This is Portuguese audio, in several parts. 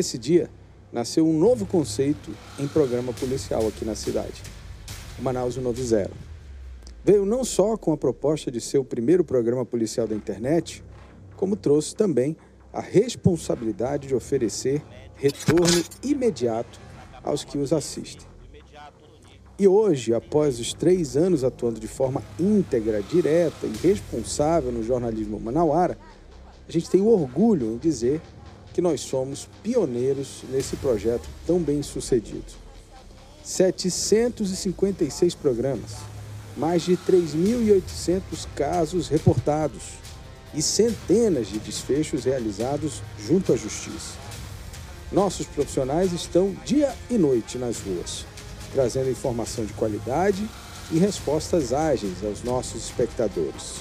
Nesse dia, nasceu um novo conceito em programa policial aqui na cidade, o Manaus 190. Veio não só com a proposta de ser o primeiro programa policial da internet, como trouxe também a responsabilidade de oferecer retorno imediato aos que os assistem. E hoje, após os três anos atuando de forma íntegra, direta e responsável no jornalismo manauara, a gente tem o orgulho em dizer que nós somos pioneiros nesse projeto tão bem sucedido. 756 programas, mais de 3.800 casos reportados e centenas de desfechos realizados junto à Justiça. Nossos profissionais estão dia e noite nas ruas, trazendo informação de qualidade e respostas ágeis aos nossos espectadores.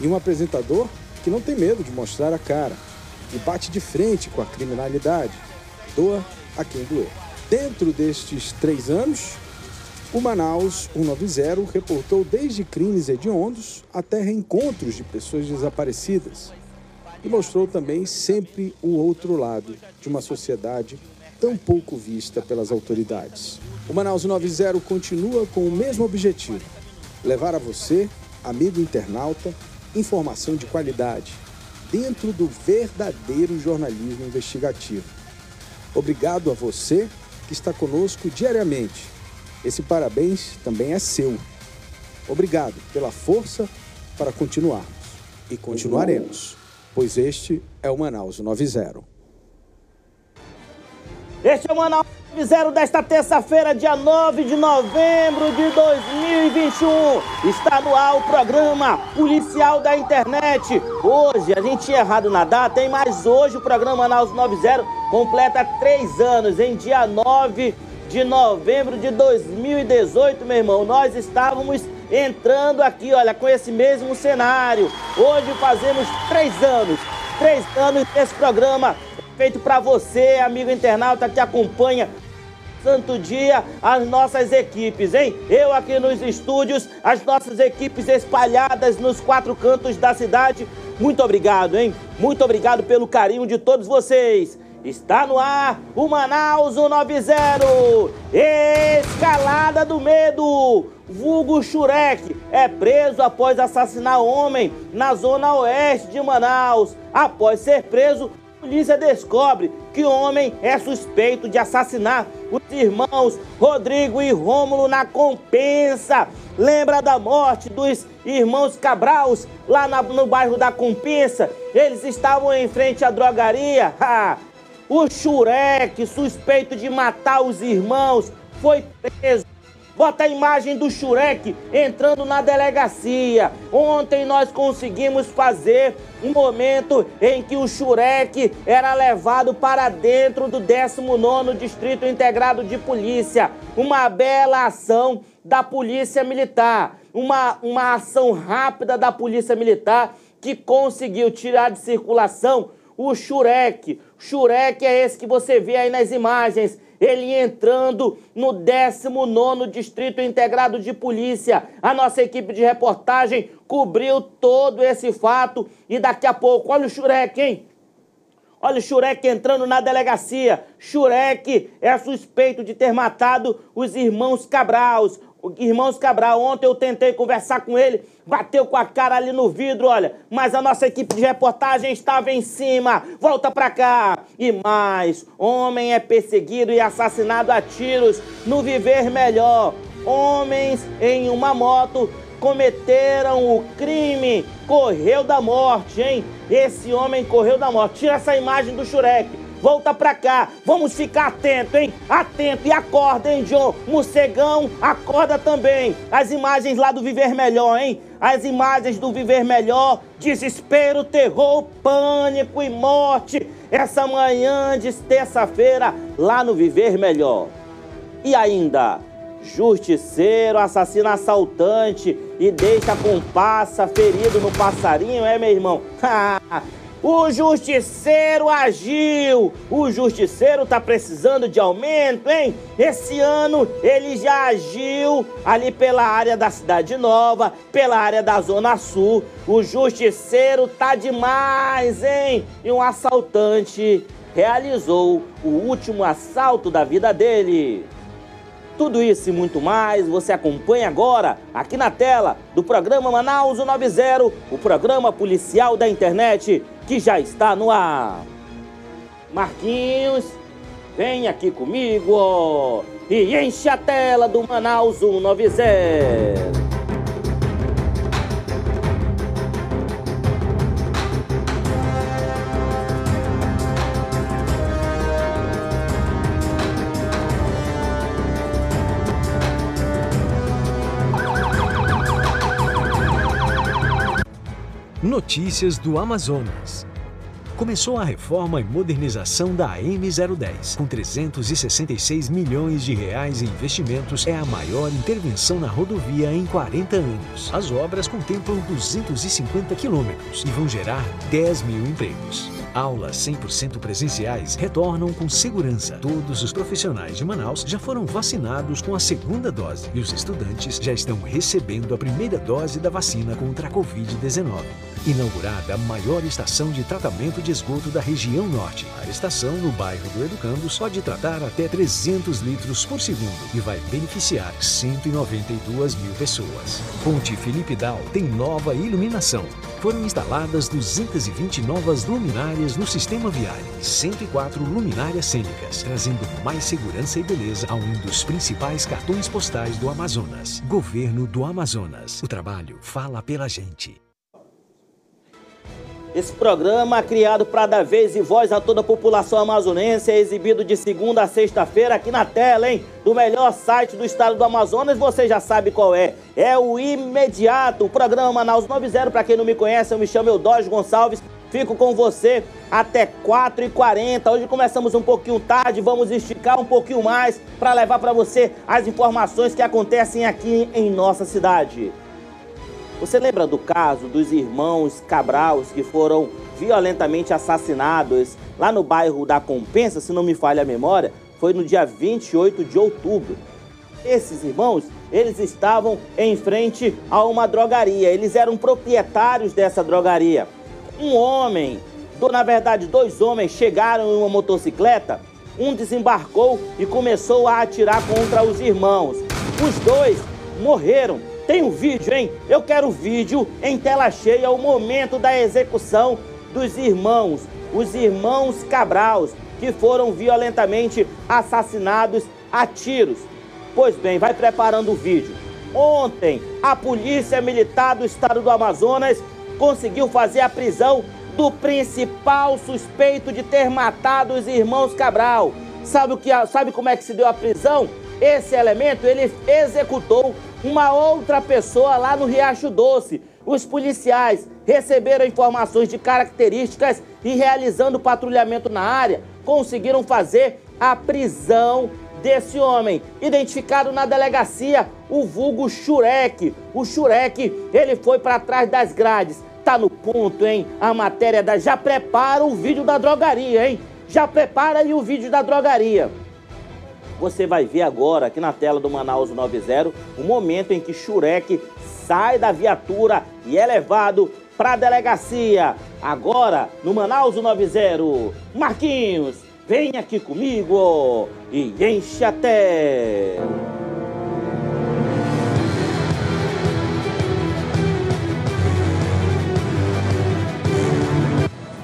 E um apresentador que não tem medo de mostrar a cara e bate de frente com a criminalidade. Doa a quem doer. Dentro destes três anos, o Manaus 190 reportou desde crimes hediondos até reencontros de pessoas desaparecidas e mostrou também sempre o outro lado de uma sociedade tão pouco vista pelas autoridades. O Manaus 90 continua com o mesmo objetivo: levar a você, amigo internauta, informação de qualidade dentro do verdadeiro jornalismo investigativo. Obrigado a você que está conosco diariamente. Esse parabéns também é seu. Obrigado pela força para continuarmos. E continuaremos, pois este é o Manaus 90. Este é o Manaus Zero desta terça-feira, dia 9 de novembro de 2021. Está no ar o programa Policial da Internet. Hoje, a gente tinha errado na data, hein? Mas hoje o programa Manaus 90 completa três anos, em dia 9 de novembro de 2018, meu irmão. Nós estávamos entrando aqui, olha, com esse mesmo cenário. Hoje fazemos três anos, três anos desse programa feito para você, amigo internauta que acompanha santo dia as nossas equipes, hein? Eu aqui nos estúdios, as nossas equipes espalhadas nos quatro cantos da cidade. Muito obrigado, hein? Muito obrigado pelo carinho de todos vocês. Está no ar o Manaus 190, Escalada do Medo. Vulgo Shurek é preso após assassinar homem na zona oeste de Manaus. Após ser preso, a polícia descobre que o homem é suspeito de assassinar os irmãos Rodrigo e Rômulo na Compensa. Lembra da morte dos irmãos Cabraus lá na, no bairro da Compensa? Eles estavam em frente à drogaria. Ha! O Shurek, suspeito de matar os irmãos, foi preso Bota a imagem do Shurek entrando na delegacia. Ontem nós conseguimos fazer um momento em que o Shurek era levado para dentro do 19º Distrito Integrado de Polícia. Uma bela ação da Polícia Militar. Uma, uma ação rápida da Polícia Militar que conseguiu tirar de circulação o Shurek. Shurek é esse que você vê aí nas imagens ele entrando no 19 Distrito Integrado de Polícia. A nossa equipe de reportagem cobriu todo esse fato e daqui a pouco, olha o Shurek, hein? Olha o Shurek entrando na delegacia. Shurek é suspeito de ter matado os irmãos Cabraus. Irmãos Cabral, ontem eu tentei conversar com ele, bateu com a cara ali no vidro, olha, mas a nossa equipe de reportagem estava em cima. Volta pra cá. E mais, homem é perseguido e assassinado a tiros no Viver Melhor. Homens em uma moto cometeram o crime, correu da morte, hein? Esse homem correu da morte. Tira essa imagem do Shurek volta pra cá. Vamos ficar atento, hein? Atento e acorda, hein, John? Morcegão, acorda também. As imagens lá do Viver Melhor, hein? As imagens do Viver Melhor, desespero, terror, pânico e morte. Essa manhã de terça-feira, lá no Viver Melhor. E ainda, justiceiro assassina assaltante e deixa com passa ferido no passarinho, é, meu irmão? O justiceiro agiu. O justiceiro tá precisando de aumento, hein? Esse ano ele já agiu ali pela área da Cidade Nova, pela área da Zona Sul. O justiceiro tá demais, hein? E um assaltante realizou o último assalto da vida dele. Tudo isso e muito mais você acompanha agora aqui na tela do programa Manaus 90, o programa policial da internet que já está no ar. Marquinhos, vem aqui comigo e enche a tela do Manaus 190. Notícias do Amazonas. Começou a reforma e modernização da AM010. Com 366 milhões de reais em investimentos, é a maior intervenção na rodovia em 40 anos. As obras contemplam 250 quilômetros e vão gerar 10 mil empregos. Aulas 100% presenciais retornam com segurança. Todos os profissionais de Manaus já foram vacinados com a segunda dose e os estudantes já estão recebendo a primeira dose da vacina contra a Covid-19. Inaugurada a maior estação de tratamento de esgoto da região norte. A estação, no bairro do Educando, pode tratar até 300 litros por segundo e vai beneficiar 192 mil pessoas. Ponte Felipe Dal tem nova iluminação. Foram instaladas 220 novas luminárias no sistema viário, 104 luminárias cênicas, trazendo mais segurança e beleza a um dos principais cartões postais do Amazonas. Governo do Amazonas. O trabalho fala pela gente. Esse programa, criado para dar vez e voz a toda a população amazonense, é exibido de segunda a sexta-feira aqui na tela, hein? Do melhor site do estado do Amazonas, você já sabe qual é. É o Imediato, o programa Manaus 90. Para quem não me conhece, eu me chamo Eudógio Gonçalves. Fico com você até 4h40. Hoje começamos um pouquinho tarde, vamos esticar um pouquinho mais para levar para você as informações que acontecem aqui em nossa cidade. Você lembra do caso dos irmãos Cabraus que foram violentamente assassinados lá no bairro da Compensa, se não me falha a memória? Foi no dia 28 de outubro. Esses irmãos, eles estavam em frente a uma drogaria, eles eram proprietários dessa drogaria. Um homem, na verdade dois homens, chegaram em uma motocicleta, um desembarcou e começou a atirar contra os irmãos. Os dois morreram tem um vídeo, hein? Eu quero vídeo em tela cheia, o momento da execução dos irmãos, os irmãos Cabraus, que foram violentamente assassinados a tiros. Pois bem, vai preparando o vídeo. Ontem, a Polícia Militar do Estado do Amazonas conseguiu fazer a prisão do principal suspeito de ter matado os irmãos Cabral. Sabe, o que, sabe como é que se deu a prisão? Esse elemento ele executou uma outra pessoa lá no Riacho Doce. Os policiais receberam informações de características e, realizando patrulhamento na área, conseguiram fazer a prisão desse homem, identificado na delegacia, o vulgo Shurek. O Shurek, ele foi para trás das grades. Tá no ponto, hein? A matéria da já prepara o vídeo da drogaria, hein? Já prepara aí o vídeo da drogaria. Você vai ver agora aqui na tela do Manaus 90 o momento em que Shurek sai da viatura e é levado para a delegacia. Agora no Manaus 90. Marquinhos, vem aqui comigo e enche até.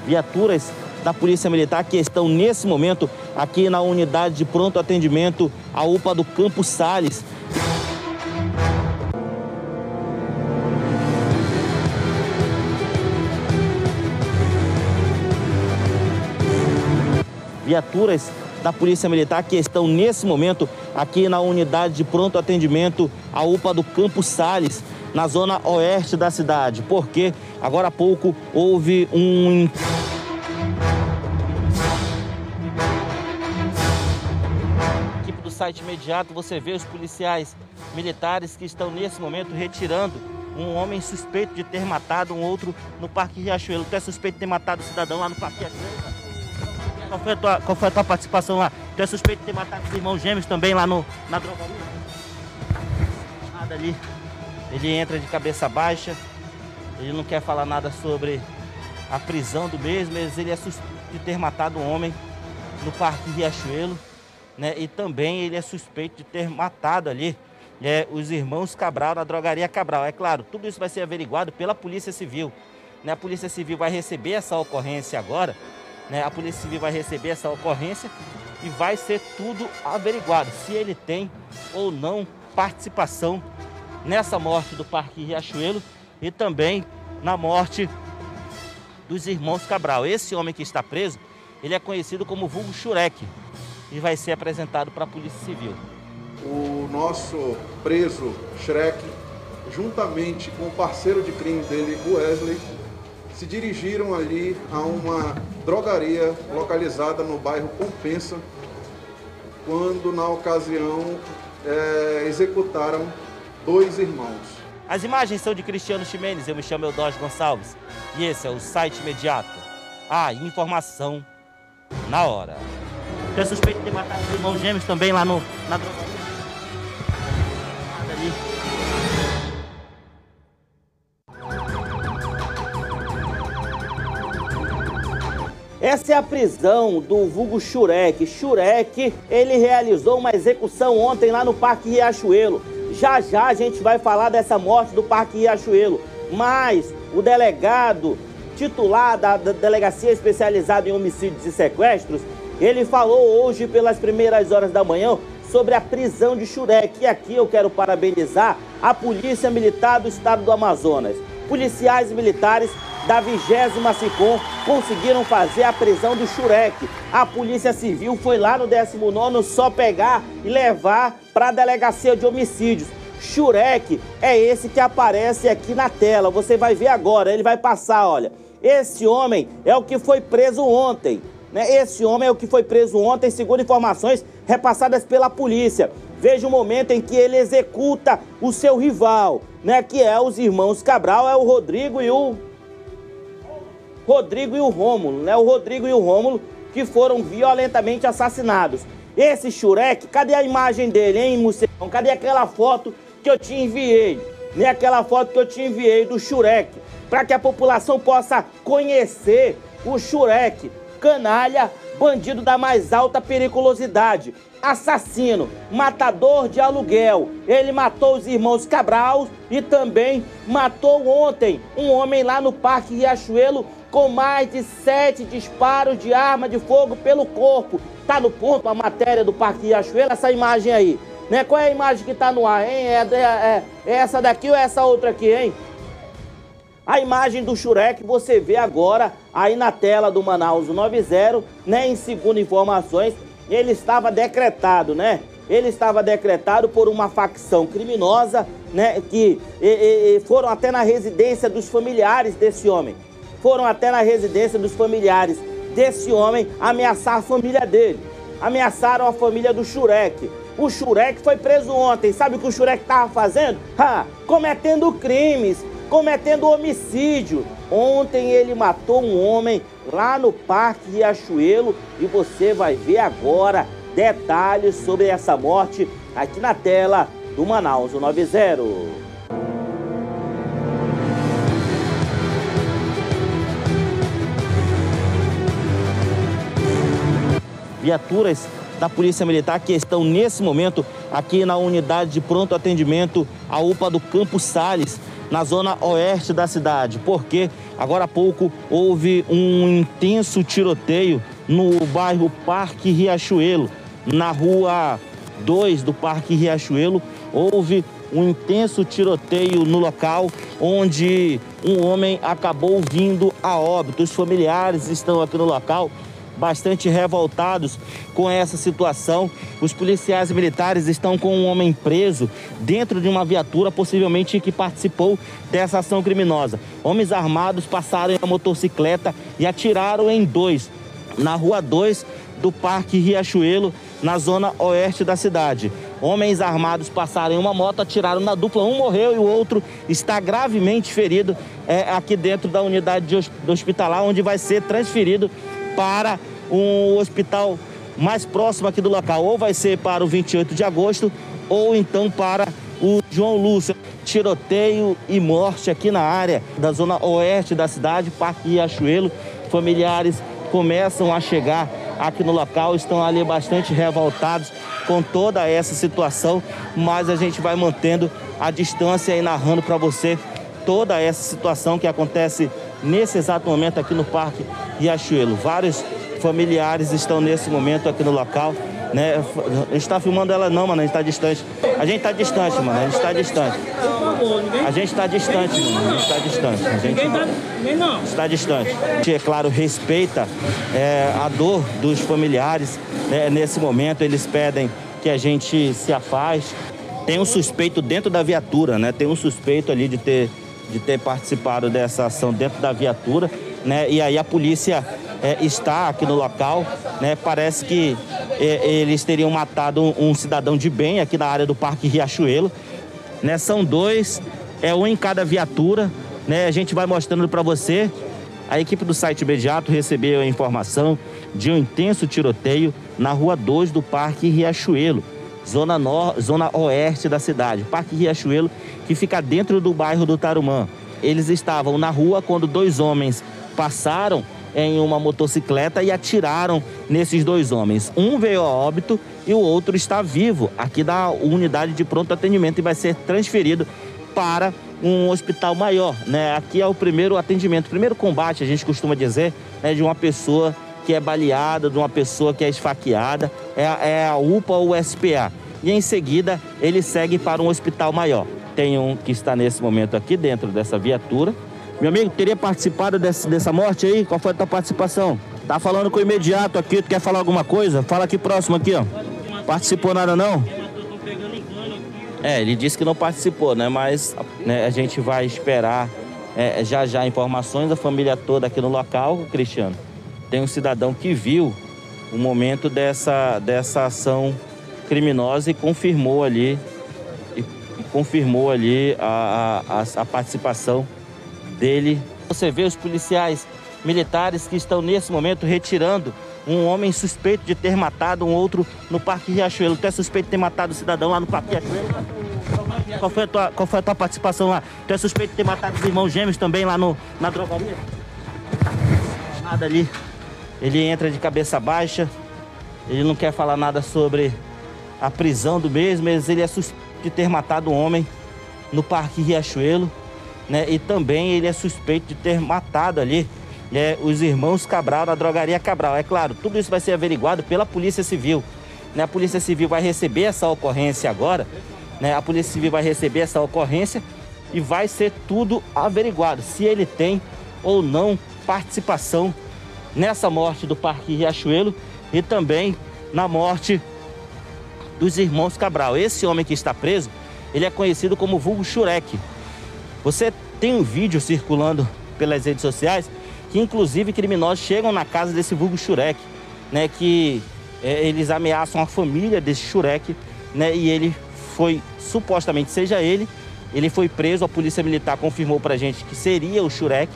Viaturas da Polícia Militar que estão nesse momento aqui na unidade de pronto atendimento, a UPA do Campo Sales. Viaturas da Polícia Militar que estão nesse momento aqui na unidade de pronto atendimento, a UPA do Campo Sales, na zona oeste da cidade. Porque agora há pouco houve um site imediato você vê os policiais militares que estão nesse momento retirando um homem suspeito de ter matado um outro no Parque Riachuelo. Tu é suspeito de ter matado o cidadão lá no Parque Riachuelo? Qual foi, a tua, qual foi a tua participação lá? Tu é suspeito de ter matado os irmãos gêmeos também lá no, na drogaria? Nada ali. Ele entra de cabeça baixa. Ele não quer falar nada sobre a prisão do mesmo, mas ele é suspeito de ter matado um homem no Parque Riachuelo, né? E também ele é suspeito de ter matado ali é, os irmãos Cabral na drogaria Cabral. É claro, tudo isso vai ser averiguado pela Polícia Civil. Né? A Polícia Civil vai receber essa ocorrência agora. Né? A Polícia Civil vai receber essa ocorrência e vai ser tudo averiguado se ele tem ou não participação nessa morte do Parque Riachuelo e também na morte dos irmãos Cabral. Esse homem que está preso, ele é conhecido como vulgo Shurek e vai ser apresentado para a Polícia Civil. O nosso preso Shrek, juntamente com o parceiro de crime dele, Wesley, se dirigiram ali a uma drogaria localizada no bairro Compensa, quando na ocasião é, executaram dois irmãos. As imagens são de Cristiano Ximenes, eu me chamo Eudógio Gonçalves e esse é o site imediato. A informação na hora. Tem suspeito de matar os irmãos gêmeos também lá no, na. Essa é a prisão do vulgo Shurek. Shurek, ele realizou uma execução ontem lá no Parque Riachuelo. Já já a gente vai falar dessa morte do Parque Riachuelo. Mas o delegado titular da Delegacia Especializada em Homicídios e Sequestros, ele falou hoje pelas primeiras horas da manhã sobre a prisão de Shurek. E aqui eu quero parabenizar a Polícia Militar do Estado do Amazonas. Policiais militares da 20 SICOM conseguiram fazer a prisão do Shurek. A Polícia Civil foi lá no 19 só pegar e levar para a Delegacia de Homicídios. Shurek é esse que aparece aqui na tela. Você vai ver agora, ele vai passar, olha. Esse homem é o que foi preso ontem. Né? Esse homem é o que foi preso ontem, segundo informações repassadas pela polícia. Veja o momento em que ele executa o seu rival, né? Que é os irmãos Cabral, é o Rodrigo e o Rodrigo e o Rômulo, né? O Rodrigo e o Rômulo que foram violentamente assassinados. Esse Shurek, cadê a imagem dele, hein, Mucecão? Cadê aquela foto que eu te enviei? Nem aquela foto que eu te enviei do Shurek, para que a população possa conhecer o Shurek, canalha, bandido da mais alta periculosidade, assassino, matador de aluguel. Ele matou os irmãos Cabral e também matou ontem um homem lá no Parque Riachuelo com mais de sete disparos de arma de fogo pelo corpo. Tá no ponto a matéria do Parque Riachuelo, essa imagem aí. Né? Qual é a imagem que tá no ar, hein? É, é, é, essa daqui ou é essa outra aqui, hein? A imagem do Shurek você vê agora aí na tela do Manaus 90, né? Em segundo informações, ele estava decretado, né? Ele estava decretado por uma facção criminosa, né? Que e, e, foram até na residência dos familiares desse homem foram até na residência dos familiares desse homem ameaçar a família dele. Ameaçaram a família do Shurek. O Shurek foi preso ontem. Sabe o que o Shurek estava fazendo? Ha, cometendo crimes, cometendo homicídio. Ontem ele matou um homem lá no Parque Riachuelo e você vai ver agora detalhes sobre essa morte aqui na tela do Manaus 90. viaturas da Polícia Militar que estão nesse momento aqui na unidade de pronto atendimento, a UPA do Campo Sales, na zona oeste da cidade, porque agora há pouco houve um intenso tiroteio no bairro Parque Riachuelo, na rua 2 do Parque Riachuelo, houve um intenso tiroteio no local, onde um homem acabou vindo a óbito. Os familiares estão aqui no local bastante revoltados com essa situação. Os policiais militares estão com um homem preso dentro de uma viatura, possivelmente que participou dessa ação criminosa. Homens armados passaram a motocicleta e atiraram em dois, na rua 2 do Parque Riachuelo, na zona oeste da cidade. Homens armados passaram em uma moto, atiraram na dupla, um morreu e o outro está gravemente ferido é, aqui dentro da unidade de, do hospitalar, onde vai ser transferido para um hospital mais próximo aqui do local. Ou vai ser para o 28 de agosto, ou então para o João Lúcio. Tiroteio e morte aqui na área da zona oeste da cidade, Parque Riachuelo. Familiares começam a chegar aqui no local, estão ali bastante revoltados com toda essa situação, mas a gente vai mantendo a distância e narrando para você toda essa situação que acontece nesse exato momento aqui no Parque Riachuelo. Vários familiares estão nesse momento aqui no local. Né? A gente está filmando ela não, mano, a gente está distante. A gente está distante, mano, a gente está distante. A gente está distante, mano, a gente está distante. A gente está distante. A gente, é claro, respeita é, a dor dos familiares. Né? Nesse momento, eles pedem que a gente se afaste. Tem um suspeito dentro da viatura, né? Tem um suspeito ali de ter, de ter participado dessa ação dentro da viatura, né? E aí a polícia é, está aqui no local. Né? Parece que é, eles teriam matado um, cidadão de bem aqui na área do Parque Riachuelo. Né? São dois, é um em cada viatura. Né? A gente vai mostrando para você. A equipe do site imediato recebeu a informação de um intenso tiroteio na rua 2 do Parque Riachuelo, zona, nor zona oeste da cidade. Parque Riachuelo, que fica dentro do bairro do Tarumã. Eles estavam na rua quando dois homens passaram em uma motocicleta e atiraram nesses dois homens. Um veio a óbito e o outro está vivo aqui da unidade de pronto atendimento e vai ser transferido para um hospital maior, né? Aqui é o primeiro atendimento, primeiro combate, a gente costuma dizer, né, de uma pessoa que é baleada, de uma pessoa que é esfaqueada, é, é a UPA ou SPA. E em seguida ele segue para um hospital maior. Tem um que está nesse momento aqui dentro dessa viatura, meu amigo, teria participado desse, dessa morte aí? Qual foi a tua participação? Tá falando com o imediato aqui, tu quer falar alguma coisa? Fala aqui próximo aqui, ó. Participou nada não? É, ele disse que não participou, né? Mas né, a gente vai esperar é, já já informações da família toda aqui no local, Cristiano. Tem um cidadão que viu o momento dessa, dessa ação criminosa e confirmou ali e, e confirmou ali a, a, a participação dele. Você vê os policiais militares que estão nesse momento retirando um homem suspeito de ter matado um outro no Parque Riachuelo. Tu é suspeito de ter matado um cidadão lá no Parque Riachuelo? Qual foi, a tua, qual foi a tua participação lá? Tu é suspeito de ter matado os irmãos gêmeos também lá no, na drogaria? Nada ali. Ele entra de cabeça baixa. Ele não quer falar nada sobre a prisão do mesmo, mas ele é suspeito de ter matado um homem no Parque Riachuelo né? E também ele é suspeito de ter matado ali né, os irmãos Cabral na drogaria Cabral. É claro, tudo isso vai ser averiguado pela Polícia Civil. Né? A Polícia Civil vai receber essa ocorrência agora, né? A Polícia Civil vai receber essa ocorrência e vai ser tudo averiguado se ele tem ou não participação nessa morte do Parque Riachuelo e também na morte dos irmãos Cabral. Esse homem que está preso, ele é conhecido como vulgo Shurek. Você tem um vídeo circulando pelas redes sociais que inclusive criminosos chegam na casa desse vulgo Shurek, né? Que é, eles ameaçam a família desse Shurek, né? E ele foi, supostamente seja ele, ele foi preso, a polícia militar confirmou pra gente que seria o Shurek,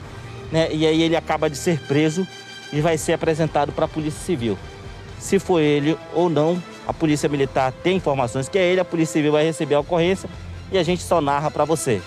né? E aí ele acaba de ser preso e vai ser apresentado para a Polícia Civil. Se foi ele ou não, a Polícia Militar tem informações que é ele, a Polícia Civil vai receber a ocorrência e a gente só narra para você.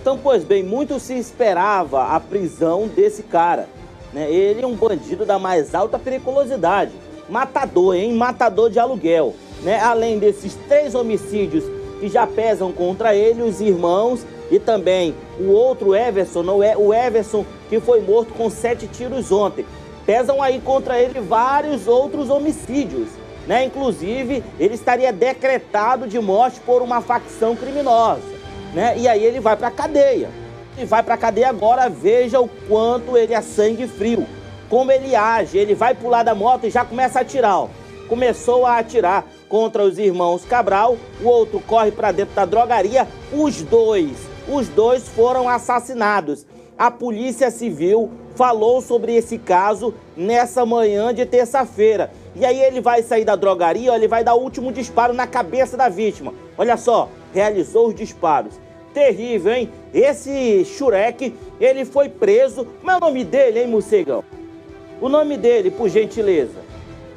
Então, pois bem, muito se esperava a prisão desse cara. Né? Ele é um bandido da mais alta periculosidade. Matador, hein? Matador de aluguel. Né? Além desses três homicídios que já pesam contra ele, os irmãos e também o outro Everson, não é o Everson que foi morto com sete tiros ontem. Pesam aí contra ele vários outros homicídios. Né? Inclusive, ele estaria decretado de morte por uma facção criminosa né? E aí ele vai para a cadeia. E vai para a cadeia agora, veja o quanto ele é sangue frio. Como ele age, ele vai pular da moto e já começa a atirar. Ó. Começou a atirar contra os irmãos Cabral, o outro corre para dentro da drogaria. Os dois, os dois foram assassinados. A Polícia Civil falou sobre esse caso nessa manhã de terça-feira. E aí ele vai sair da drogaria, ele vai dar o último disparo na cabeça da vítima. Olha só, realizou os disparos. Terrível, hein? Esse Shurek, ele foi preso. Como é o nome dele, hein, morcegão? O nome dele, por gentileza.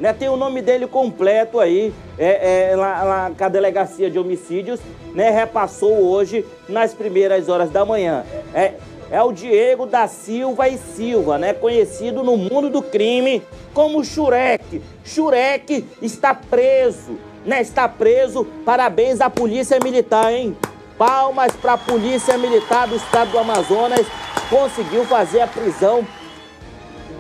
Né, tem o nome dele completo aí, é, é, lá, lá com a delegacia de homicídios, né, repassou hoje nas primeiras horas da manhã. É é o Diego da Silva e Silva, né? Conhecido no mundo do crime como Shurek. Shurek está preso, né? Está preso. Parabéns à Polícia Militar, hein? Palmas para a Polícia Militar do Estado do Amazonas. Conseguiu fazer a prisão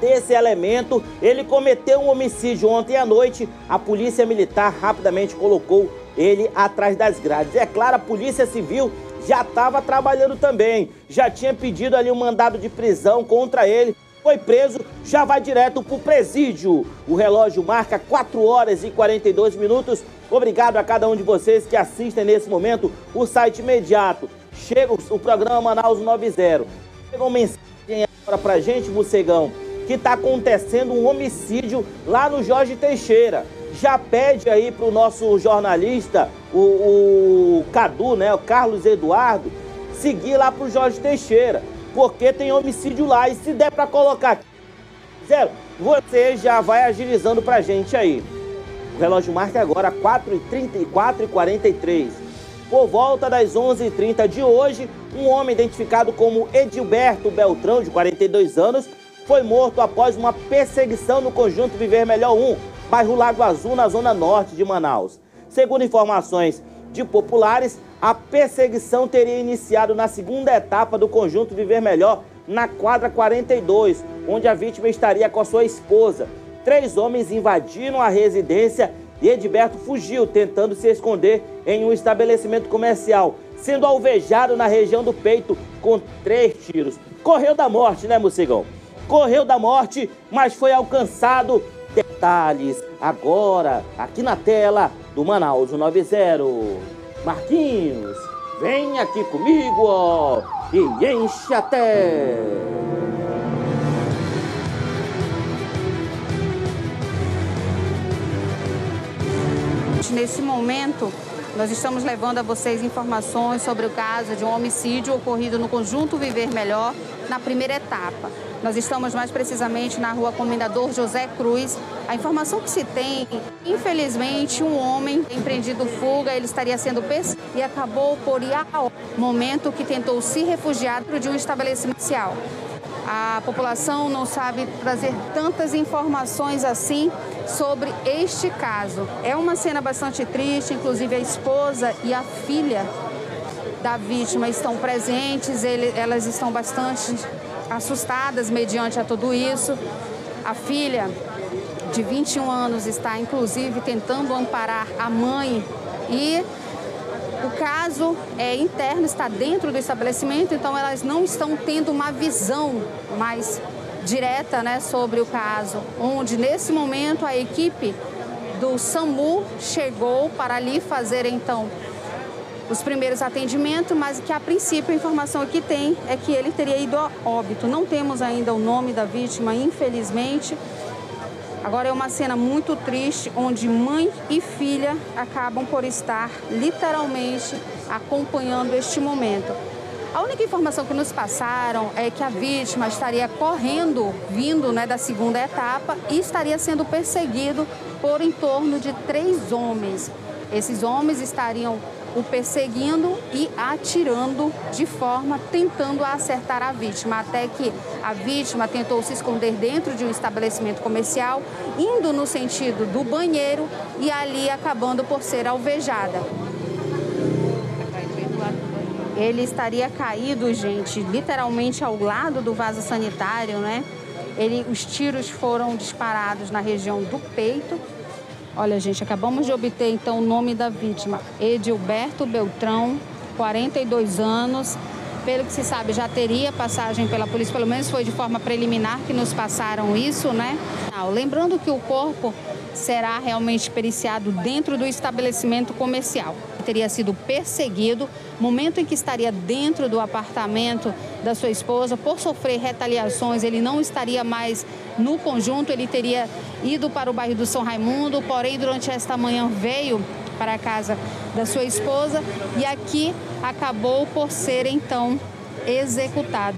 desse elemento. Ele cometeu um homicídio ontem à noite. A Polícia Militar rapidamente colocou ele atrás das grades. É claro, a Polícia Civil já estava trabalhando também, já tinha pedido ali um mandado de prisão contra ele. Foi preso, já vai direto para o presídio. O relógio marca 4 horas e 42 minutos. Obrigado a cada um de vocês que assistem nesse momento o site imediato. Chega o programa Manaus 90. Chega uma mensagem agora pra gente, Bucegão, que está acontecendo um homicídio lá no Jorge Teixeira já pede aí para o nosso jornalista, o, o Cadu, né, o Carlos Eduardo, seguir lá para o Jorge Teixeira, porque tem homicídio lá. E se der para colocar zero, você já vai agilizando para gente aí. O relógio marca agora 4h34 e 43. Por volta das 11h30 de hoje, um homem identificado como Edilberto Beltrão, de 42 anos, foi morto após uma perseguição no conjunto Viver Melhor 1, bairro Lago Azul, na zona norte de Manaus. Segundo informações de populares, a perseguição teria iniciado na segunda etapa do conjunto Viver Melhor, na quadra 42, onde a vítima estaria com a sua esposa. Três homens invadiram a residência e Edberto fugiu, tentando se esconder em um estabelecimento comercial, sendo alvejado na região do peito com três tiros. Correu da morte, né, Mocigão? Correu da morte, mas foi alcançado detalhes agora aqui na tela do Manaus 90. Marquinhos, vem aqui comigo ó, e enche até. Nesse momento, nós estamos levando a vocês informações sobre o caso de um homicídio ocorrido no conjunto Viver Melhor, na primeira etapa. Nós estamos mais precisamente na rua Comendador José Cruz. A informação que se tem, infelizmente, um homem empreendido fuga, ele estaria sendo perseguido e acabou por ir ao momento que tentou se refugiar de um estabelecimento social. A população não sabe trazer tantas informações assim sobre este caso. É uma cena bastante triste, inclusive a esposa e a filha da vítima estão presentes, ele, elas estão bastante assustadas mediante a tudo isso. A filha de 21 anos está inclusive tentando amparar a mãe e o caso é interno, está dentro do estabelecimento, então elas não estão tendo uma visão mais direta né, sobre o caso, onde nesse momento a equipe do SAMU chegou para ali fazer então os primeiros atendimentos, mas que a princípio a informação que tem é que ele teria ido a óbito. Não temos ainda o nome da vítima, infelizmente. Agora é uma cena muito triste onde mãe e filha acabam por estar literalmente acompanhando este momento. A única informação que nos passaram é que a vítima estaria correndo, vindo né, da segunda etapa e estaria sendo perseguido por em torno de três homens. Esses homens estariam o perseguindo e atirando de forma tentando acertar a vítima, até que a vítima tentou se esconder dentro de um estabelecimento comercial, indo no sentido do banheiro e ali acabando por ser alvejada. Ele estaria caído, gente, literalmente ao lado do vaso sanitário, né? Ele, os tiros foram disparados na região do peito Olha, gente, acabamos de obter então o nome da vítima, Edilberto Beltrão, 42 anos. Pelo que se sabe, já teria passagem pela polícia, pelo menos foi de forma preliminar que nos passaram isso, né? Lembrando que o corpo será realmente periciado dentro do estabelecimento comercial. Teria sido perseguido, momento em que estaria dentro do apartamento da sua esposa, por sofrer retaliações, ele não estaria mais no conjunto, ele teria ido para o bairro do São Raimundo, porém, durante esta manhã veio para a casa da sua esposa e aqui acabou por ser então executado.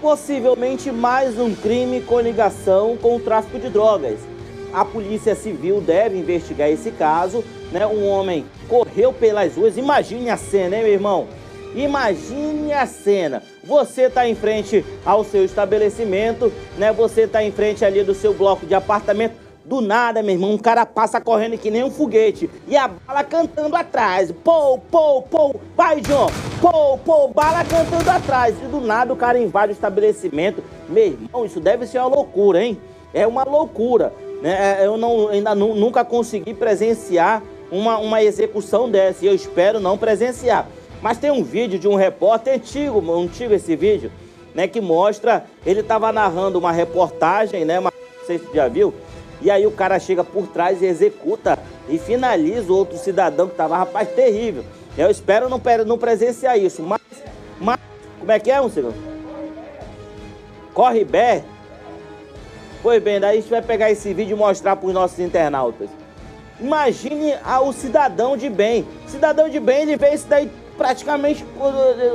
Possivelmente mais um crime com ligação com o tráfico de drogas. A Polícia Civil deve investigar esse caso. Né? Um homem correu pelas ruas. Imagine a cena, hein, meu irmão? Imagine a cena. Você está em frente ao seu estabelecimento, né? Você está em frente ali do seu bloco de apartamento. Do nada, meu irmão, um cara passa correndo que nem um foguete. E a bala cantando atrás. Pou, pou, pou. Vai, John. Pou, pou. Bala cantando atrás. E do nada o cara invade o estabelecimento. Meu irmão, isso deve ser uma loucura, hein? É uma loucura. Né? É, eu não, ainda nunca consegui presenciar uma, uma execução dessa. E eu espero não presenciar. Mas tem um vídeo de um repórter antigo, antigo esse vídeo, né? Que mostra. Ele estava narrando uma reportagem, né? Uma, não sei se já viu e aí o cara chega por trás e executa e finaliza o outro cidadão que tava, rapaz, terrível. Eu espero não, não presenciar isso, mas, mas como é que é, um segundo? Corre bem. Pois bem, daí a gente vai pegar esse vídeo e mostrar para os nossos internautas. Imagine o cidadão de bem. Cidadão de bem, ele vê isso daí praticamente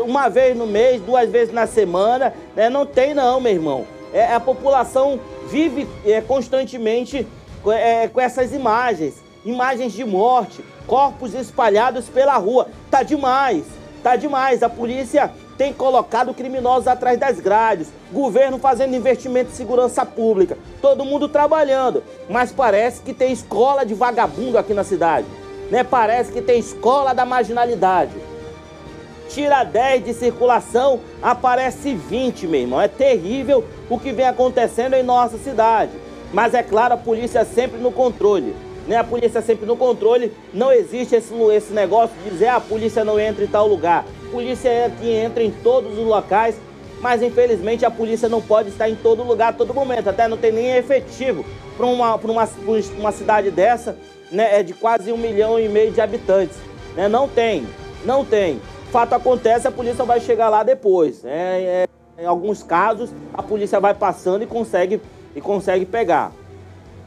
uma vez no mês, duas vezes na semana. Né? Não tem não, meu irmão. É, a população vive é, constantemente é, com essas imagens, imagens de morte, corpos espalhados pela rua. Tá demais, tá demais. A polícia tem colocado criminosos atrás das grades, governo fazendo investimento em segurança pública, todo mundo trabalhando, mas parece que tem escola de vagabundo aqui na cidade, né? Parece que tem escola da marginalidade. Tira 10 de circulação, aparece 20, meu irmão. É terrível o que vem acontecendo em nossa cidade. Mas é claro, a polícia sempre no controle. Né? A polícia sempre no controle. Não existe esse, esse negócio de dizer ah, a polícia não entra em tal lugar. A polícia é que entra em todos os locais, mas infelizmente a polícia não pode estar em todo lugar a todo momento. Até não tem nem efetivo para uma, uma, uma cidade dessa, né? É de quase um milhão e meio de habitantes. Né? Não tem, não tem. Fato acontece, a polícia vai chegar lá depois. É, é em alguns casos, a polícia vai passando e consegue, e consegue pegar.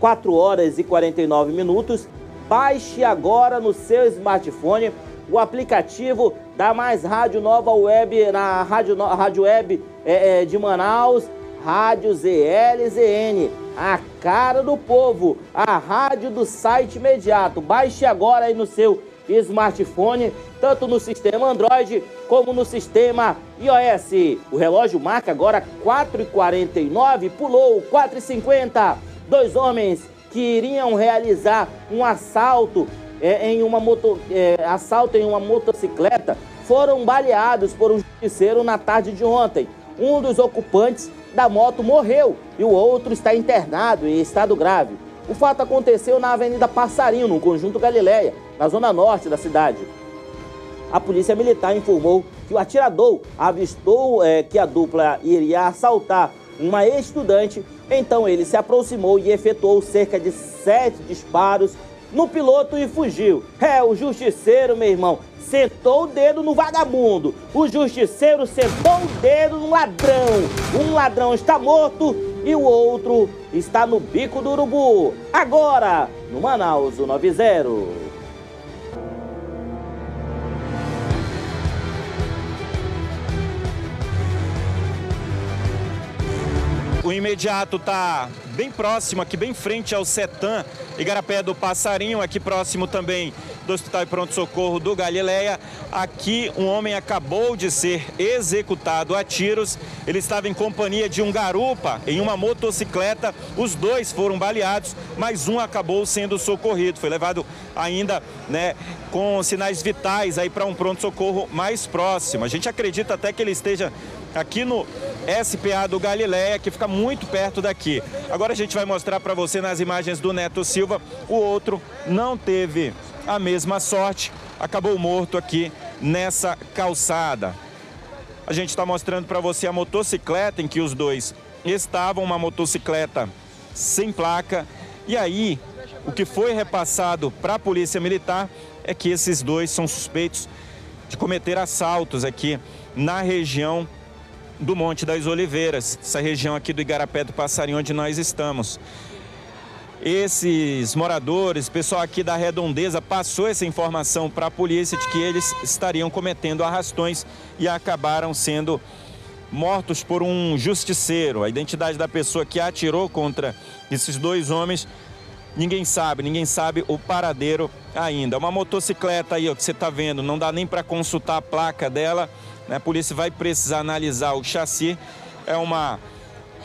4 horas e 49 minutos. Baixe agora no seu smartphone o aplicativo da Mais Rádio Nova Web, na Rádio, rádio Web é, é, de Manaus, Rádio ZLZN, a cara do povo, a rádio do site imediato. Baixe agora aí no seu smartphone, tanto no sistema Android como no sistema iOS. O relógio marca agora 4h49, pulou 4h50. Dois homens que iriam realizar um assalto é, em uma moto, é, assalto em uma motocicleta foram baleados por um justiceiro na tarde de ontem. Um dos ocupantes da moto morreu e o outro está internado em estado grave. O fato aconteceu na Avenida Passarinho, no Conjunto Galileia, na zona norte da cidade. A polícia militar informou que o atirador avistou é, que a dupla iria assaltar uma estudante, então ele se aproximou e efetuou cerca de sete disparos no piloto e fugiu. É, o justiceiro, meu irmão, sentou o dedo no vagabundo. O justiceiro sentou o dedo no ladrão. Um ladrão está morto e o outro está no bico do urubu. Agora, no Manaus 90. O imediato está bem próximo, aqui bem frente ao Setan, Igarapé do Passarinho, aqui próximo também do Hospital de Pronto Socorro do Galileia. Aqui um homem acabou de ser executado a tiros. Ele estava em companhia de um garupa em uma motocicleta. Os dois foram baleados, mas um acabou sendo socorrido. Foi levado ainda, né, com sinais vitais aí para um pronto socorro mais próximo. A gente acredita até que ele esteja aqui no SPA do Galileia, que fica muito perto daqui. Agora a gente vai mostrar para você nas imagens do Neto Silva, o outro não teve a mesma sorte, acabou morto aqui nessa calçada. A gente está mostrando para você a motocicleta em que os dois estavam, uma motocicleta sem placa. E aí, o que foi repassado para a Polícia Militar é que esses dois são suspeitos de cometer assaltos aqui na região do Monte das Oliveiras, essa região aqui do Igarapé do Passarinho, onde nós estamos. Esses moradores, pessoal aqui da redondeza, passou essa informação para a polícia de que eles estariam cometendo arrastões e acabaram sendo mortos por um justiceiro. A identidade da pessoa que atirou contra esses dois homens ninguém sabe, ninguém sabe o paradeiro ainda. Uma motocicleta aí, ó, que você está vendo, não dá nem para consultar a placa dela. Né? A polícia vai precisar analisar o chassi. É uma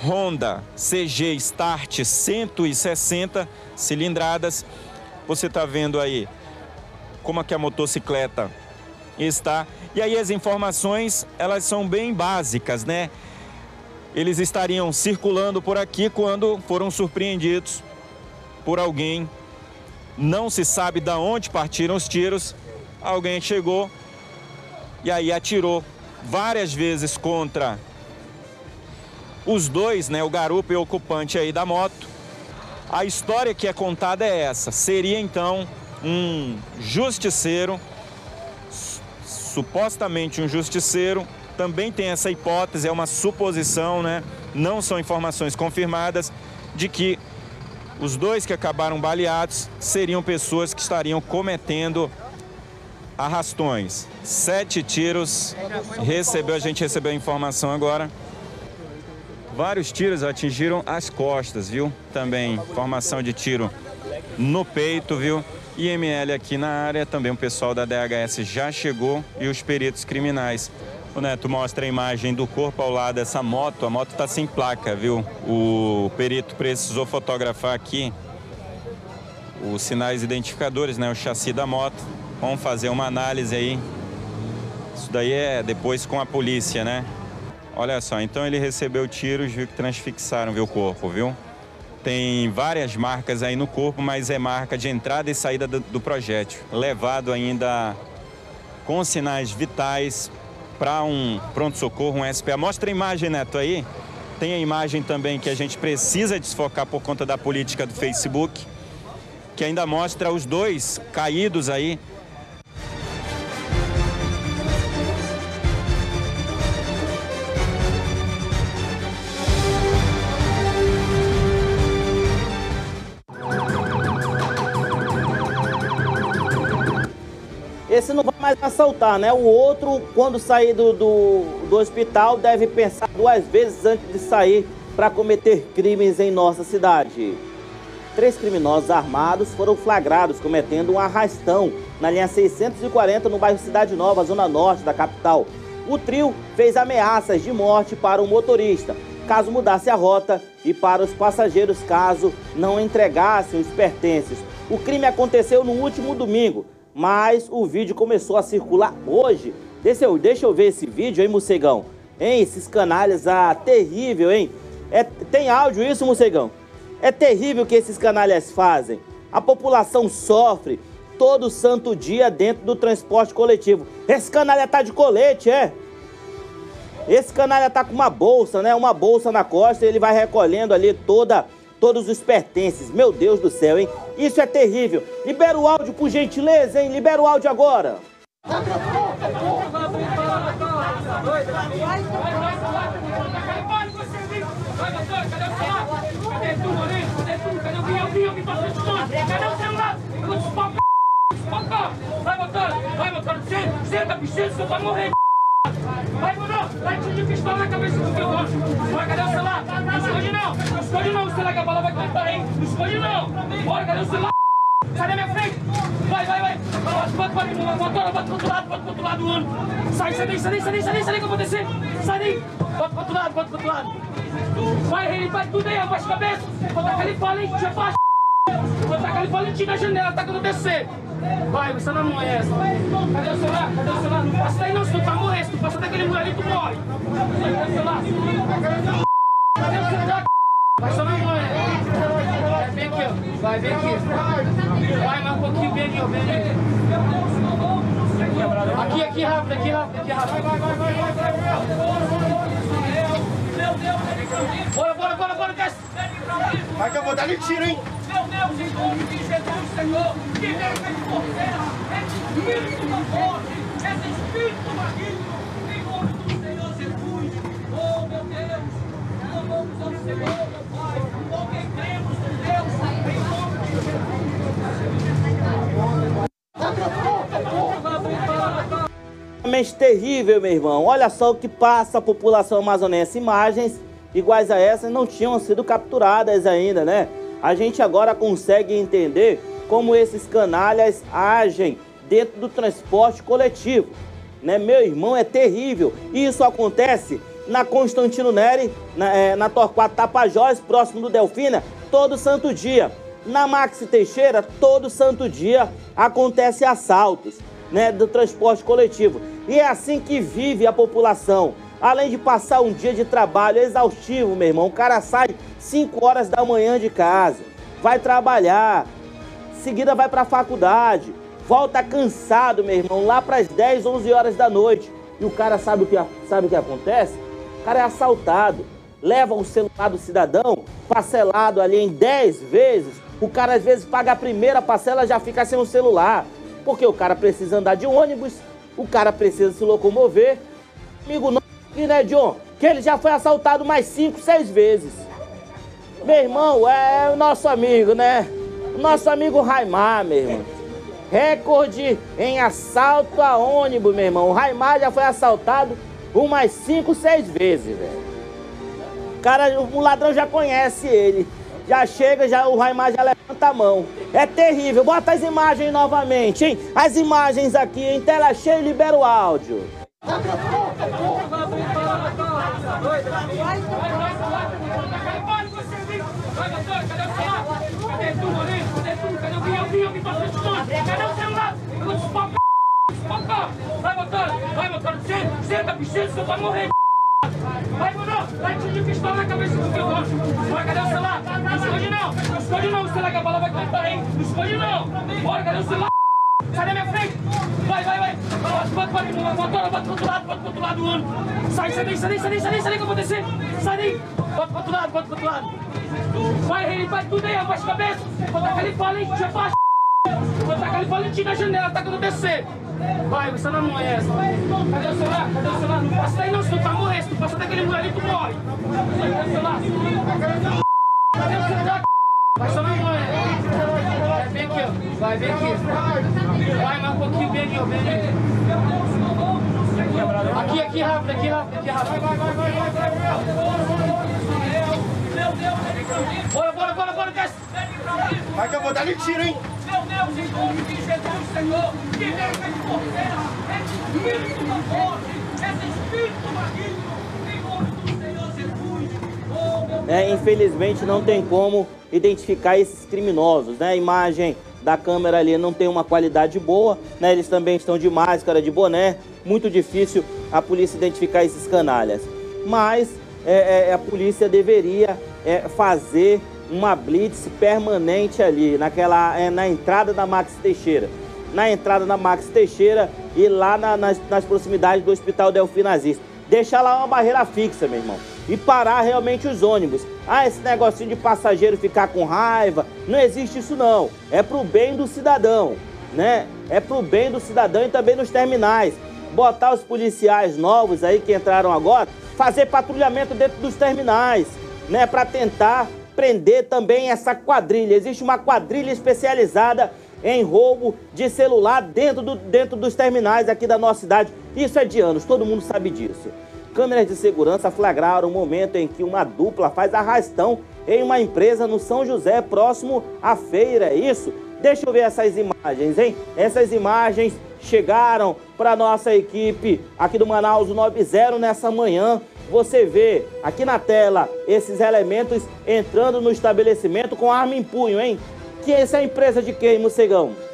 Honda CG Start 160 cilindradas. Você está vendo aí como é que a motocicleta está. E aí as informações, elas são bem básicas, né? Eles estariam circulando por aqui quando foram surpreendidos por alguém. Não se sabe de onde partiram os tiros. Alguém chegou e aí atirou várias vezes contra os dois, né, o garupa e o ocupante aí da moto. A história que é contada é essa. Seria então um justiceiro, supostamente um justiceiro, também tem essa hipótese, é uma suposição, né? Não são informações confirmadas de que os dois que acabaram baleados seriam pessoas que estariam cometendo arrastões. Sete tiros recebeu, a gente recebeu a informação agora. Vários tiros atingiram as costas, viu? Também formação de tiro no peito, viu? IML aqui na área, também o pessoal da DHS já chegou e os peritos criminais. O Neto mostra a imagem do corpo ao lado dessa moto. A moto está sem placa, viu? O perito precisou fotografar aqui os sinais identificadores, né? O chassi da moto. Vamos fazer uma análise aí. Isso daí é depois com a polícia, né? Olha só, então ele recebeu tiros, viu que transfixaram viu, o corpo, viu? Tem várias marcas aí no corpo, mas é marca de entrada e saída do, do projétil. Levado ainda com sinais vitais para um pronto-socorro, um SPA. Mostra a imagem, Neto, aí. Tem a imagem também que a gente precisa desfocar por conta da política do Facebook, que ainda mostra os dois caídos aí esse não vai mais assaltar, né? O outro, quando sair do, do, do hospital, deve pensar duas vezes antes de sair para cometer crimes em nossa cidade. Três criminosos armados foram flagrados cometendo um arrastão na linha 640 no bairro Cidade Nova, zona norte da capital. O trio fez ameaças de morte para o motorista, caso mudasse a rota, e para os passageiros, caso não entregassem os pertences. O crime aconteceu no último domingo, mas o vídeo começou a circular hoje. Deixa eu, deixa eu ver esse vídeo, hein, Mocegão? Hein, esses canalhas, ah, terrível, hein? É, tem áudio isso, Mocegão? É terrível o que esses canalhas fazem. A população sofre todo santo dia dentro do transporte coletivo. Esse canalha tá de colete, é? Esse canalha tá com uma bolsa, né? Uma bolsa na costa ele vai recolhendo ali toda todos os pertences. Meu Deus do céu, hein? Isso é terrível. Libera o áudio, por gentileza, hein? Libera o áudio agora. Vai! Vai! Senta, você vai morrer! Vai, mano! Vai de pistola na cabeça do teu rosto! Vai, cadê o celular? Não esconde não! Não esconde não! O celular que a bala vai cantar, hein? Não esconde não! Bora, cadê o celular? Sai da minha frente! Vai, vai, vai! Bota, bota, bota, motora, bota pro outro lado, bota pro outro lado do ano! Sai, sai daí, sai daí, sai daí, sai daí, sai daí que eu descer! Sai daí! Bota pro outro lado, bota pro outro lado! Vai, Rei, vai tudo aí, abaixa a cabeça! Vou tacar ele fala, hein? Já! Vou tacar ele tira a janela, tá eu descer! Vai, você não morre essa. Cadê o celular? Cadê o celular? Não passa daí não, se tu tá morrendo. Se tu passa daquele muro ali, tu morre. Cadê o celular? Cadê o celular? Vai só não. Vai, vem aqui, ó. Vai, vem aqui. Vai, mais um pouquinho, vem aqui, ó. Vem aqui. Aqui, aqui, rápido, aqui, rápido, aqui, rápido. Vai, vai, vai, vai, vai, vai. Meu Deus, Bora, bora, bora, bora, desce. Vai que eu vou dar-lhe tiro, hein? Meu nome de Jesus, Senhor, que é de porteira, esse espírito da morte, esse espírito maligno, em nome do Senhor Jesus. Oh, meu Deus, clamamos ao Senhor, meu Pai, porque cremos em Deus, em nome de Jesus. Terrível, meu irmão. Olha só o que passa a população amazonense. Imagens iguais a essas não tinham sido capturadas ainda, né? A gente agora consegue entender como esses canalhas agem dentro do transporte coletivo. Né? Meu irmão, é terrível. E isso acontece na Constantino Neri, na, é, na Torquato Tapajós, próximo do Delfina, todo santo dia. Na Maxi Teixeira, todo santo dia acontece assaltos né, do transporte coletivo. E é assim que vive a população. Além de passar um dia de trabalho exaustivo, meu irmão, o cara sai 5 horas da manhã de casa, vai trabalhar, seguida vai para a faculdade, volta cansado, meu irmão, lá para as 10, 11 horas da noite. E o cara sabe o que, sabe o que acontece? O cara é assaltado, leva o celular do cidadão parcelado ali em 10 vezes. O cara às vezes paga a primeira parcela já fica sem o celular. Porque o cara precisa andar de ônibus, o cara precisa se locomover. Amigo não, né, John? Que ele já foi assaltado mais 5, 6 vezes. Meu irmão, é o nosso amigo, né? Nosso amigo Raimar, meu irmão. Recorde em assalto a ônibus, meu irmão. O Raimar já foi assaltado umas 5, 6 vezes, velho. Cara, o ladrão já conhece ele. Já chega, já, o Raimar já levanta a mão. É terrível. Bota as imagens novamente, hein? As imagens aqui em tela cheia libera o áudio. Não esconde não. O celular que a bala vai cantar, hein? Não esconde não. Bora, cadê o celular? Sai da minha frente! Vai, vai, vai! Bota, bota, bota, motora, bota pro outro lado, bota pro outro lado do ônibus! Sai, sai daí, sai daí, sai daí, sai daí, sai daí que eu vou descer! Sai daí! Bota pro outro lado, bota pro outro lado! Vai, ele vai tudo aí, abaixa a cabeça! Bota aquele valente, abaixa! Bota aquele valentinho na janela, tá quando descer! Vai, você não morre essa! Cadê o celular? Cadê o celular? Não passa daí não, se tu vai morrer! Se tu passa daquele muro ali, tu morre! Cadê o celular? Cadê o celular? Vai só na mãe! Vai, vem aqui, ó! Vai, vem aqui! Vai mais um pouquinho, vem aqui, ó, vem aqui. Aqui, aqui, rápido, aqui, rápido, aqui, rápido. Vai, vai, vai, vai, vai, vai. Bora, bora, bora, bora, desce. Vai que eu vou dar-lhe tiro, hein? Meu Deus, em nome de Jesus, Senhor, que Deus vem por terra, esse espírito da morte, esse espírito maligno, em nome do Senhor Jesus. Meu Deus. É, infelizmente não tem como identificar esses criminosos, né? A imagem da câmera ali não tem uma qualidade boa, né? Eles também estão de máscara, de boné, muito difícil a polícia identificar esses canalhas. Mas é, é, a polícia deveria é, fazer uma blitz permanente ali, naquela, é, na entrada da Max Teixeira. Na entrada da Max Teixeira e lá na, nas, nas proximidades do Hospital Delfim Nazista. Deixar lá uma barreira fixa, meu irmão. E parar realmente os ônibus. Ah, esse negocinho de passageiro ficar com raiva. Não existe isso não. É pro bem do cidadão, né? É pro bem do cidadão e também nos terminais. Botar os policiais novos aí que entraram agora, fazer patrulhamento dentro dos terminais, né? Para tentar prender também essa quadrilha. Existe uma quadrilha especializada em roubo de celular dentro, do, dentro dos terminais aqui da nossa cidade. Isso é de anos, todo mundo sabe disso. Câmeras de segurança flagraram o momento em que uma dupla faz arrastão em uma empresa no São José, próximo à feira, isso? Deixa eu ver essas imagens, hein? Essas imagens chegaram para nossa equipe aqui do Manaus 90 nessa manhã. Você vê aqui na tela esses elementos entrando no estabelecimento com arma em punho, hein? Que essa é a empresa de quem, Mocegão?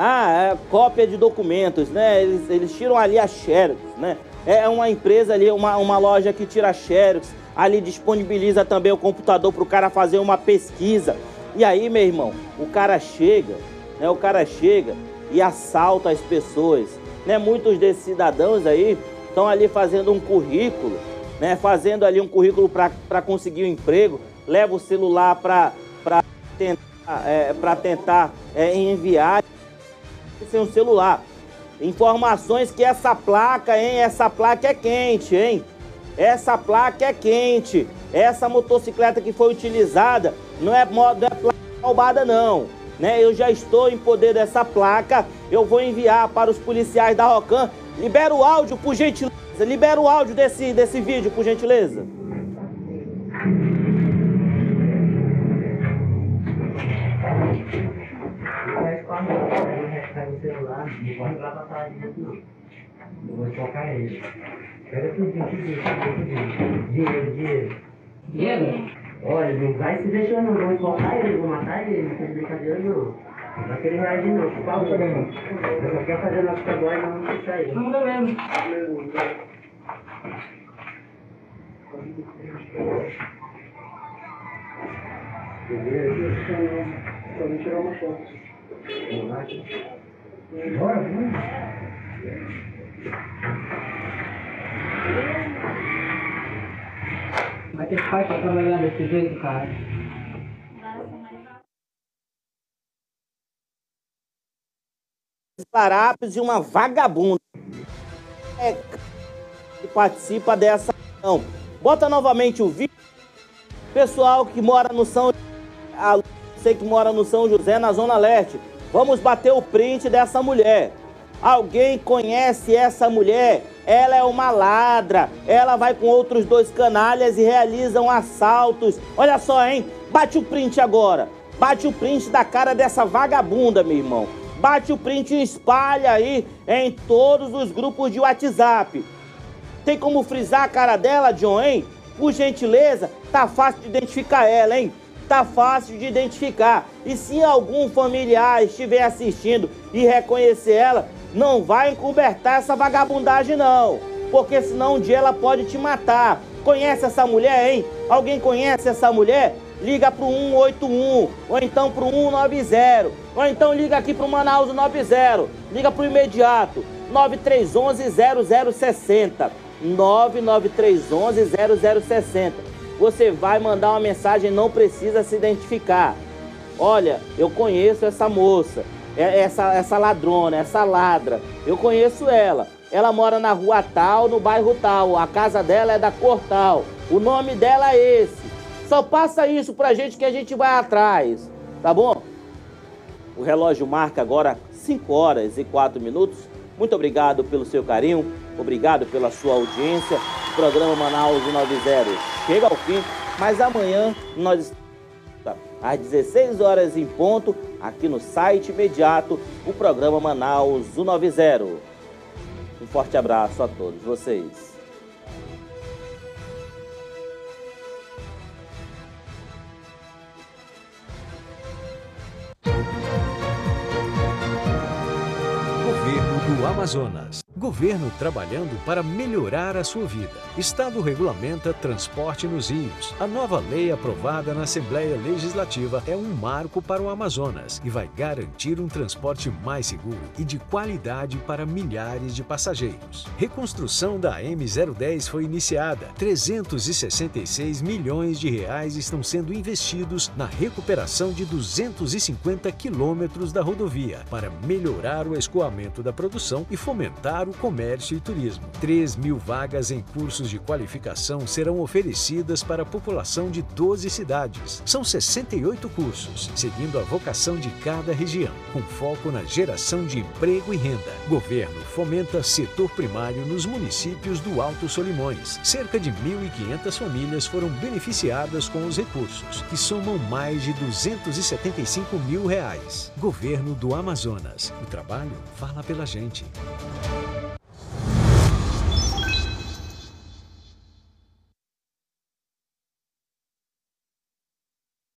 Ah, é cópia de documentos, né? Eles, eles tiram ali a Xerox, né? É uma empresa ali, uma, uma loja que tira Xerox, ali disponibiliza também o computador para o cara fazer uma pesquisa. E aí, meu irmão, o cara chega, né? O cara chega e assalta as pessoas, né? Muitos desses cidadãos aí estão ali fazendo um currículo, né? Fazendo ali um currículo para conseguir um emprego, leva o celular para tentar, é, para tentar é, enviar sem um celular. Informações que essa placa, hein? Essa placa é quente, hein? Essa placa é quente. Essa motocicleta que foi utilizada não é, não é placa roubada, não. Né? Eu já estou em poder dessa placa. Eu vou enviar para os policiais da Rocan. Libera o áudio, por gentileza. Libera o áudio desse, desse vídeo, por gentileza. Não pode lá passar junto não. Eu vou tocar ele. Pega tudinho, tudinho, tudinho. Dinheiro, dinheiro. Dinheiro? Olha, não vai se deixar não, vou encontrar ele, vou matar ele, não tem brincadeira não. Não vai querer reagir não, por favor. Eu só quero fazer nosso trabalho e não vamos deixar ele. Não dá mesmo. Só me tirar uma foto. Vamos. Vai ter pai pra trabalhar desse jeito, cara. larápios e uma vagabunda é, que participa dessa ação. Bota novamente o vídeo. Pessoal que mora no São a, você que mora no São José, na Zona Leste, vamos bater o print dessa mulher. Alguém conhece essa mulher? Ela é uma ladra. Ela vai com outros dois canalhas e realizam assaltos. Olha só, hein? Bate o print agora. Bate o print da cara dessa vagabunda, meu irmão. Bate o print e espalha aí em todos os grupos de WhatsApp. Tem como frisar a cara dela, John, hein? Por gentileza, tá fácil de identificar ela, hein? Tá fácil de identificar. E se algum familiar estiver assistindo e reconhecer ela, não vai encobertar essa vagabundagem não, porque senão um dia ela pode te matar. Conhece essa mulher, hein? Alguém conhece essa mulher? Liga pro 181, ou então pro 190, ou então liga aqui pro Manaus 90, liga pro imediato, 9311 0060, 99311 0060. Você vai mandar uma mensagem, não precisa se identificar. Olha, eu conheço essa moça é, essa, essa ladrona, essa ladra. Eu conheço ela. Ela mora na rua tal, no bairro tal. A casa dela é da cor tal. O nome dela é esse. Só passa isso pra gente que a gente vai atrás. Tá bom? O relógio marca agora 5 horas e 4 minutos. Muito obrigado pelo seu carinho. Obrigado pela sua audiência. O programa Manaus 90 chega ao fim. Mas amanhã nós às 16 horas em ponto, aqui no site imediato, o programa Manaus 190. Um forte abraço a todos vocês. Amazonas. Governo trabalhando para melhorar a sua vida. Estado regulamenta transporte nos rios. A nova lei aprovada na Assembleia Legislativa é um marco para o Amazonas e vai garantir um transporte mais seguro e de qualidade para milhares de passageiros. Reconstrução da M010 foi iniciada. 366 milhões de reais estão sendo investidos na recuperação de 250 quilômetros da rodovia para melhorar o escoamento da produção e fomentar para o comércio e turismo. 3 mil vagas em cursos de qualificação serão oferecidas para a população de 12 cidades. São 68 cursos, seguindo a vocação de cada região, com foco na geração de emprego e renda. Governo fomenta setor primário nos municípios do Alto Solimões. Cerca de 1.500 famílias foram beneficiadas com os recursos, que somam mais de 275 mil reais. Governo do Amazonas. O trabalho fala pela gente.